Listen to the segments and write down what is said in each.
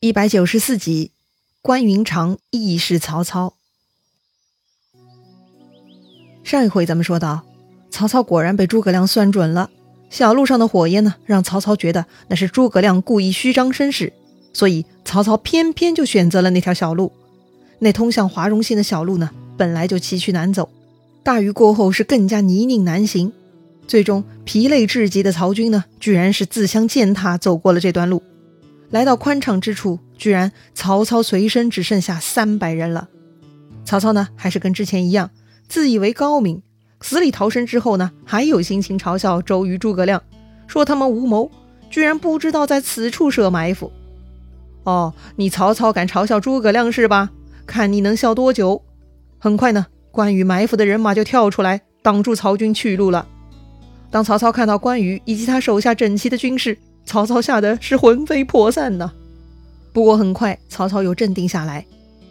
一百九十四集，关云长义释曹操。上一回咱们说到，曹操果然被诸葛亮算准了。小路上的火焰呢，让曹操觉得那是诸葛亮故意虚张声势，所以曹操偏偏就选择了那条小路。那通向华容县的小路呢，本来就崎岖难走，大雨过后是更加泥泞难行。最终疲累至极的曹军呢，居然是自相践踏走过了这段路。来到宽敞之处，居然曹操随身只剩下三百人了。曹操呢，还是跟之前一样，自以为高明，死里逃生之后呢，还有心情嘲笑周瑜、诸葛亮，说他们无谋，居然不知道在此处设埋伏。哦，你曹操敢嘲笑诸葛亮是吧？看你能笑多久！很快呢，关羽埋伏的人马就跳出来，挡住曹军去路了。当曹操看到关羽以及他手下整齐的军士，曹操吓得是魂飞魄散呢。不过很快，曹操又镇定下来。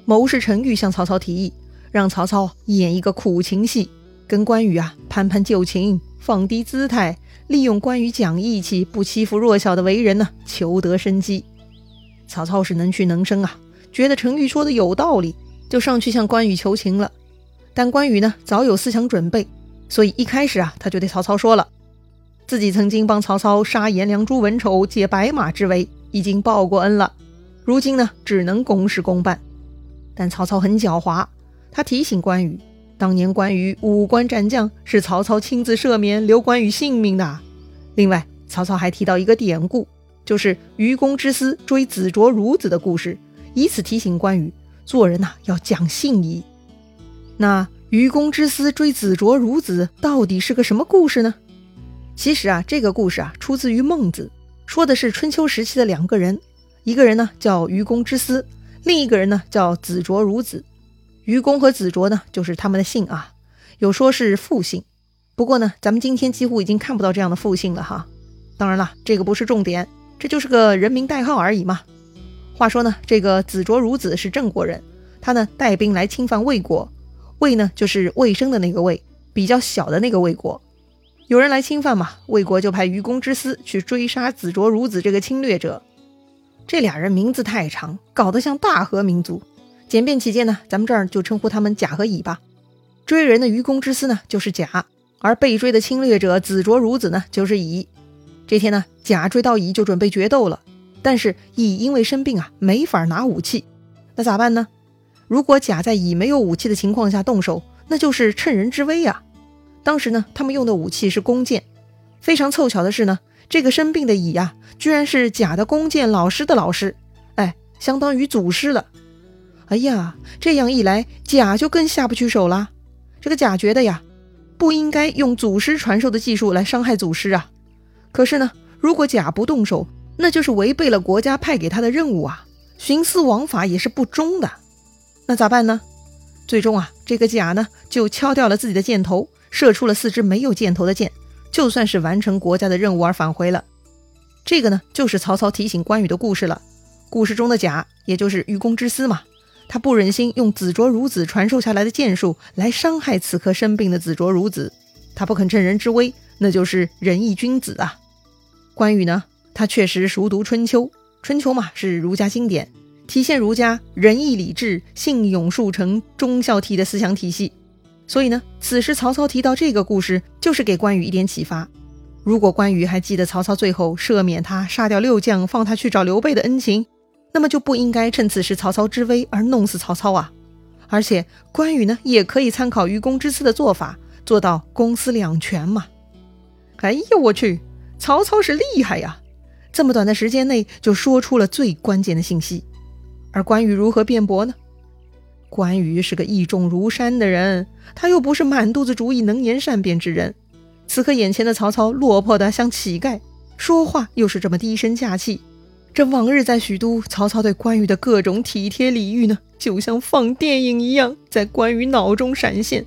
谋士陈玉向曹操提议，让曹操演一个苦情戏，跟关羽啊攀攀旧情，放低姿态，利用关羽讲义气、不欺负弱小的为人呢，求得生机。曹操是能屈能伸啊，觉得陈玉说的有道理，就上去向关羽求情了。但关羽呢，早有思想准备，所以一开始啊，他就对曹操说了。自己曾经帮曹操杀颜良、诛文丑、解白马之围，已经报过恩了。如今呢，只能公事公办。但曹操很狡猾，他提醒关羽，当年关羽五关斩将是曹操亲自赦免，留关羽性命的。另外，曹操还提到一个典故，就是愚公之私追子卓孺子的故事，以此提醒关羽做人呐要讲信义。那愚公之私追子卓孺子到底是个什么故事呢？其实啊，这个故事啊出自于《孟子》，说的是春秋时期的两个人，一个人呢叫愚公之思，另一个人呢叫子卓孺子。愚公和子卓呢就是他们的姓啊，有说是父姓，不过呢咱们今天几乎已经看不到这样的父姓了哈。当然了，这个不是重点，这就是个人名代号而已嘛。话说呢，这个子卓孺子是郑国人，他呢带兵来侵犯魏国，魏呢就是魏生的那个魏，比较小的那个魏国。有人来侵犯嘛，魏国就派愚公之私去追杀子卓孺子这个侵略者。这俩人名字太长，搞得像大和民族。简便起见呢，咱们这儿就称呼他们甲和乙吧。追人的愚公之私呢就是甲，而被追的侵略者子卓孺子呢就是乙。这天呢，甲追到乙就准备决斗了，但是乙因为生病啊，没法拿武器。那咋办呢？如果甲在乙没有武器的情况下动手，那就是趁人之危啊。当时呢，他们用的武器是弓箭。非常凑巧的是呢，这个生病的乙呀，居然是甲的弓箭老师的老师，哎，相当于祖师了。哎呀，这样一来，甲就更下不去手了。这个甲觉得呀，不应该用祖师传授的技术来伤害祖师啊。可是呢，如果甲不动手，那就是违背了国家派给他的任务啊，徇私枉法也是不忠的。那咋办呢？最终啊，这个甲呢，就敲掉了自己的箭头。射出了四支没有箭头的箭，就算是完成国家的任务而返回了。这个呢，就是曹操提醒关羽的故事了。故事中的甲，也就是愚公之私嘛，他不忍心用子卓孺子传授下来的剑术来伤害此刻生病的子卓孺子，他不肯趁人之危，那就是仁义君子啊。关羽呢，他确实熟读春秋，春秋嘛是儒家经典，体现儒家仁义礼智信勇术诚忠孝悌的思想体系。所以呢，此时曹操提到这个故事，就是给关羽一点启发。如果关羽还记得曹操最后赦免他、杀掉六将、放他去找刘备的恩情，那么就不应该趁此时曹操之危而弄死曹操啊！而且关羽呢，也可以参考愚公之私的做法，做到公私两全嘛。哎呀，我去，曹操是厉害呀！这么短的时间内就说出了最关键的信息，而关羽如何辩驳呢？关羽是个义重如山的人，他又不是满肚子主意、能言善辩之人。此刻眼前的曹操落魄的像乞丐，说话又是这么低声下气。这往日在许都，曹操对关羽的各种体贴礼遇呢，就像放电影一样，在关羽脑中闪现。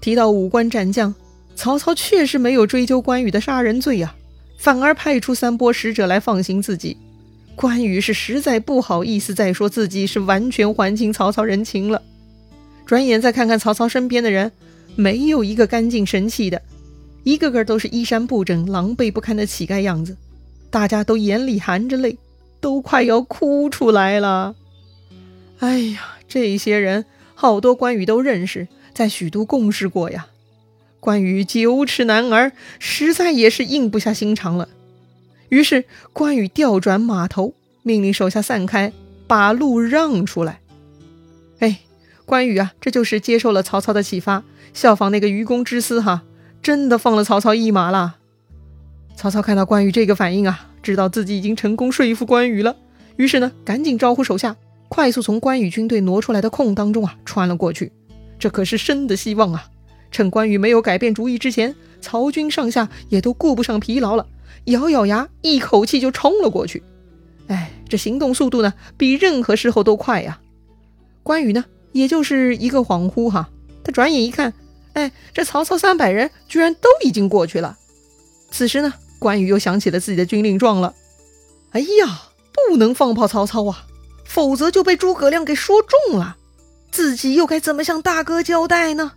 提到五关斩将，曹操确实没有追究关羽的杀人罪呀，反而派出三波使者来放行自己。关羽是实在不好意思再说自己是完全还清曹操人情了。转眼再看看曹操身边的人，没有一个干净神气的，一个个都是衣衫不整、狼狈不堪的乞丐样子。大家都眼里含着泪，都快要哭出来了。哎呀，这些人好多关羽都认识，在许都共事过呀。关羽九尺男儿，实在也是硬不下心肠了。于是关羽调转马头，命令手下散开，把路让出来。哎，关羽啊，这就是接受了曹操的启发，效仿那个愚公之思哈，真的放了曹操一马了。曹操看到关羽这个反应啊，知道自己已经成功说服关羽了，于是呢，赶紧招呼手下，快速从关羽军队挪出来的空当中啊，穿了过去。这可是生的希望啊！趁关羽没有改变主意之前，曹军上下也都顾不上疲劳了，咬咬牙，一口气就冲了过去。哎，这行动速度呢，比任何时候都快呀！关羽呢，也就是一个恍惚哈，他转眼一看，哎，这曹操三百人居然都已经过去了。此时呢，关羽又想起了自己的军令状了。哎呀，不能放跑曹操啊，否则就被诸葛亮给说中了，自己又该怎么向大哥交代呢？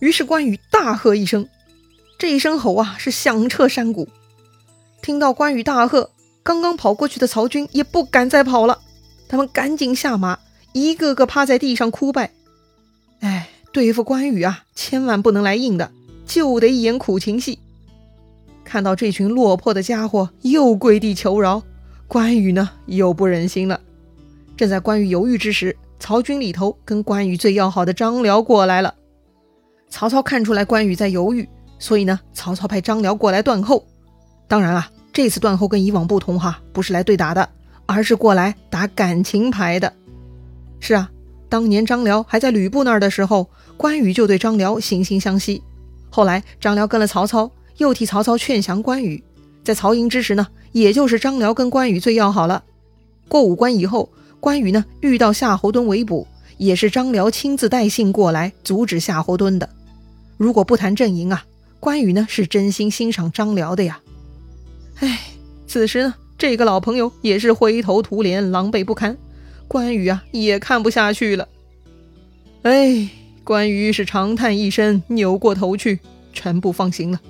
于是关羽大喝一声，这一声吼啊，是响彻山谷。听到关羽大喝，刚刚跑过去的曹军也不敢再跑了，他们赶紧下马，一个个趴在地上哭拜。哎，对付关羽啊，千万不能来硬的，就得演苦情戏。看到这群落魄的家伙又跪地求饶，关羽呢又不忍心了。正在关羽犹豫之时，曹军里头跟关羽最要好的张辽过来了。曹操看出来关羽在犹豫，所以呢，曹操派张辽过来断后。当然啊，这次断后跟以往不同哈，不是来对打的，而是过来打感情牌的。是啊，当年张辽还在吕布那儿的时候，关羽就对张辽惺惺相惜。后来张辽跟了曹操，又替曹操劝降关羽。在曹营之时呢，也就是张辽跟关羽最要好了。过五关以后，关羽呢遇到夏侯惇围捕，也是张辽亲自带信过来阻止夏侯惇的。如果不谈阵营啊，关羽呢是真心欣赏张辽的呀。哎，此时呢，这个老朋友也是灰头土脸、狼狈不堪。关羽啊也看不下去了。哎，关羽是长叹一声，扭过头去，全部放行了。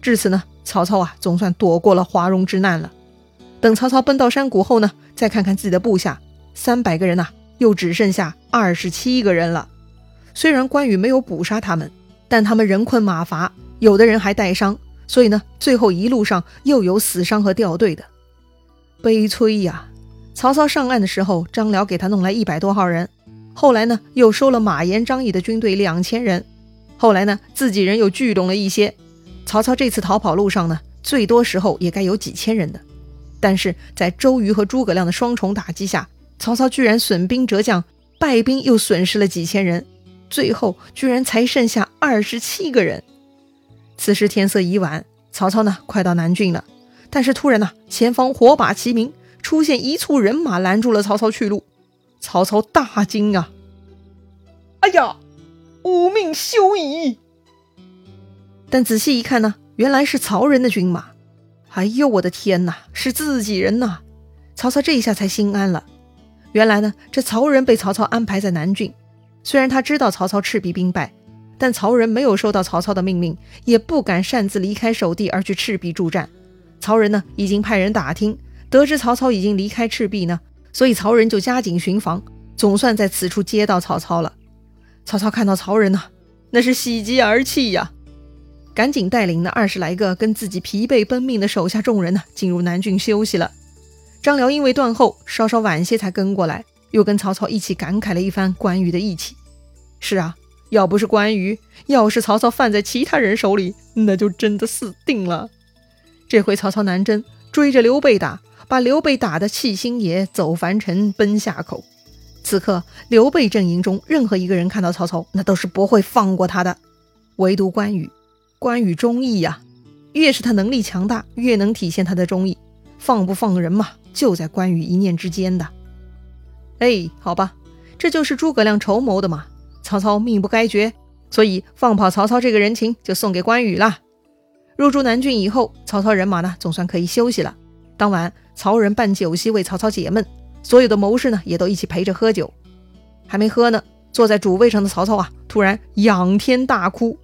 至此呢，曹操啊总算躲过了华容之难了。等曹操奔到山谷后呢，再看看自己的部下，三百个人呐，又只剩下二十七个人了。虽然关羽没有捕杀他们。但他们人困马乏，有的人还带伤，所以呢，最后一路上又有死伤和掉队的，悲催呀！曹操上岸的时候，张辽给他弄来一百多号人，后来呢，又收了马延、张翼的军队两千人，后来呢，自己人又聚拢了一些。曹操这次逃跑路上呢，最多时候也该有几千人的，但是在周瑜和诸葛亮的双重打击下，曹操居然损兵折将，败兵又损失了几千人。最后居然才剩下二十七个人。此时天色已晚，曹操呢快到南郡了。但是突然呢，前方火把齐鸣，出现一簇人马拦住了曹操去路。曹操大惊啊！哎呀，吾命休矣！但仔细一看呢，原来是曹仁的军马。哎呦，我的天哪，是自己人呐！曹操这一下才心安了。原来呢，这曹仁被曹操安排在南郡。虽然他知道曹操赤壁兵败，但曹仁没有收到曹操的命令，也不敢擅自离开守地而去赤壁助战。曹仁呢，已经派人打听，得知曹操已经离开赤壁呢，所以曹仁就加紧巡防，总算在此处接到曹操了。曹操看到曹仁呢，那是喜极而泣呀，赶紧带领那二十来个跟自己疲惫奔命的手下众人呢，进入南郡休息了。张辽因为断后，稍稍晚些才跟过来，又跟曹操一起感慨了一番关羽的义气。是啊，要不是关羽，要是曹操犯在其他人手里，那就真的死定了。这回曹操南征，追着刘备打，把刘备打得弃星野，走樊城，奔下口。此刻，刘备阵营中任何一个人看到曹操，那都是不会放过他的。唯独关羽，关羽忠义呀，越是他能力强大，越能体现他的忠义。放不放人嘛，就在关羽一念之间的。哎，好吧，这就是诸葛亮筹谋的嘛。曹操命不该绝，所以放跑曹操这个人情就送给关羽了。入驻南郡以后，曹操人马呢总算可以休息了。当晚，曹仁办酒席为曹操解闷，所有的谋士呢也都一起陪着喝酒。还没喝呢，坐在主位上的曹操啊，突然仰天大哭。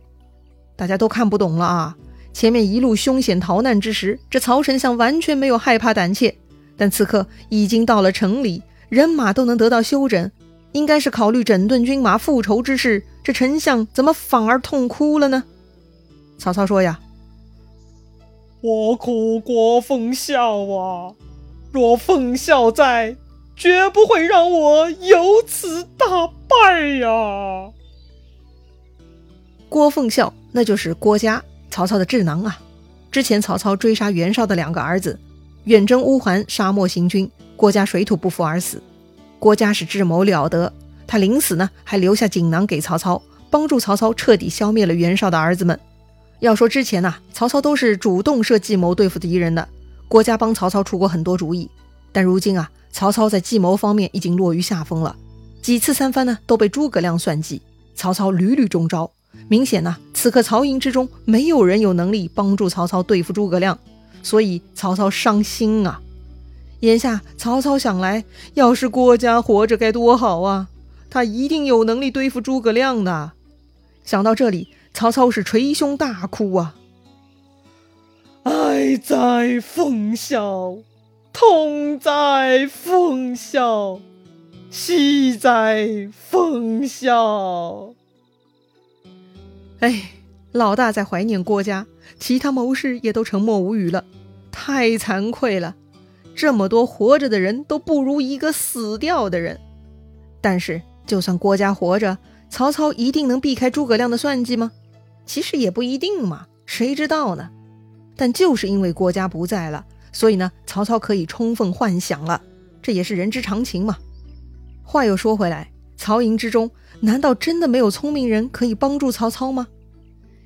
大家都看不懂了啊！前面一路凶险逃难之时，这曹丞相完全没有害怕胆怯，但此刻已经到了城里，人马都能得到休整，应该是考虑整顿军马、复仇之事。这丞相怎么反而痛哭了呢？曹操说呀：“我苦国奉孝啊，若奉孝在，绝不会让我有此大败呀。”郭奉孝，那就是郭嘉，曹操的智囊啊。之前曹操追杀袁绍的两个儿子，远征乌桓，沙漠行军，郭嘉水土不服而死。郭嘉是智谋了得。他临死呢，还留下锦囊给曹操，帮助曹操彻底消灭了袁绍的儿子们。要说之前呐，曹操都是主动设计谋对付敌人的，郭嘉帮曹操出过很多主意。但如今啊，曹操在计谋方面已经落于下风了，几次三番呢都被诸葛亮算计，曹操屡屡中招。明显呢，此刻曹营之中没有人有能力帮助曹操对付诸葛亮，所以曹操伤心啊。眼下曹操想来，要是郭嘉活着该多好啊！他一定有能力对付诸葛亮的。想到这里，曹操是捶胸大哭啊！爱哉奉孝，痛哉奉孝，惜哉奉孝。哎，老大在怀念郭嘉，其他谋士也都沉默无语了。太惭愧了，这么多活着的人都不如一个死掉的人。但是。就算郭嘉活着，曹操一定能避开诸葛亮的算计吗？其实也不一定嘛，谁知道呢？但就是因为郭嘉不在了，所以呢，曹操可以充分幻想了，这也是人之常情嘛。话又说回来，曹营之中难道真的没有聪明人可以帮助曹操吗？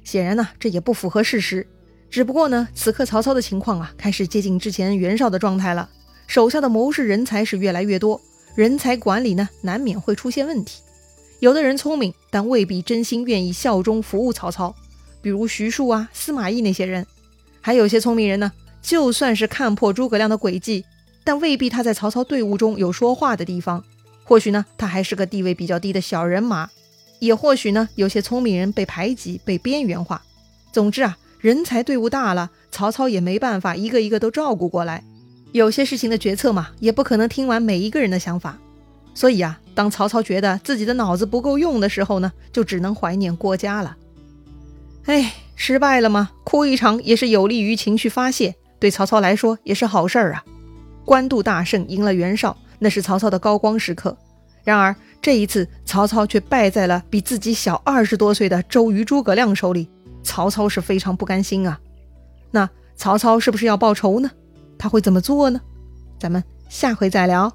显然呢，这也不符合事实。只不过呢，此刻曹操的情况啊，开始接近之前袁绍的状态了，手下的谋士人才是越来越多。人才管理呢，难免会出现问题。有的人聪明，但未必真心愿意效忠服务曹操，比如徐庶啊、司马懿那些人。还有些聪明人呢，就算是看破诸葛亮的诡计，但未必他在曹操队伍中有说话的地方。或许呢，他还是个地位比较低的小人马。也或许呢，有些聪明人被排挤、被边缘化。总之啊，人才队伍大了，曹操也没办法一个一个都照顾过来。有些事情的决策嘛，也不可能听完每一个人的想法，所以啊，当曹操觉得自己的脑子不够用的时候呢，就只能怀念郭嘉了。哎，失败了吗？哭一场也是有利于情绪发泄，对曹操来说也是好事儿啊。官渡大胜，赢了袁绍，那是曹操的高光时刻。然而这一次，曹操却败在了比自己小二十多岁的周瑜、诸葛亮手里，曹操是非常不甘心啊。那曹操是不是要报仇呢？他会怎么做呢？咱们下回再聊。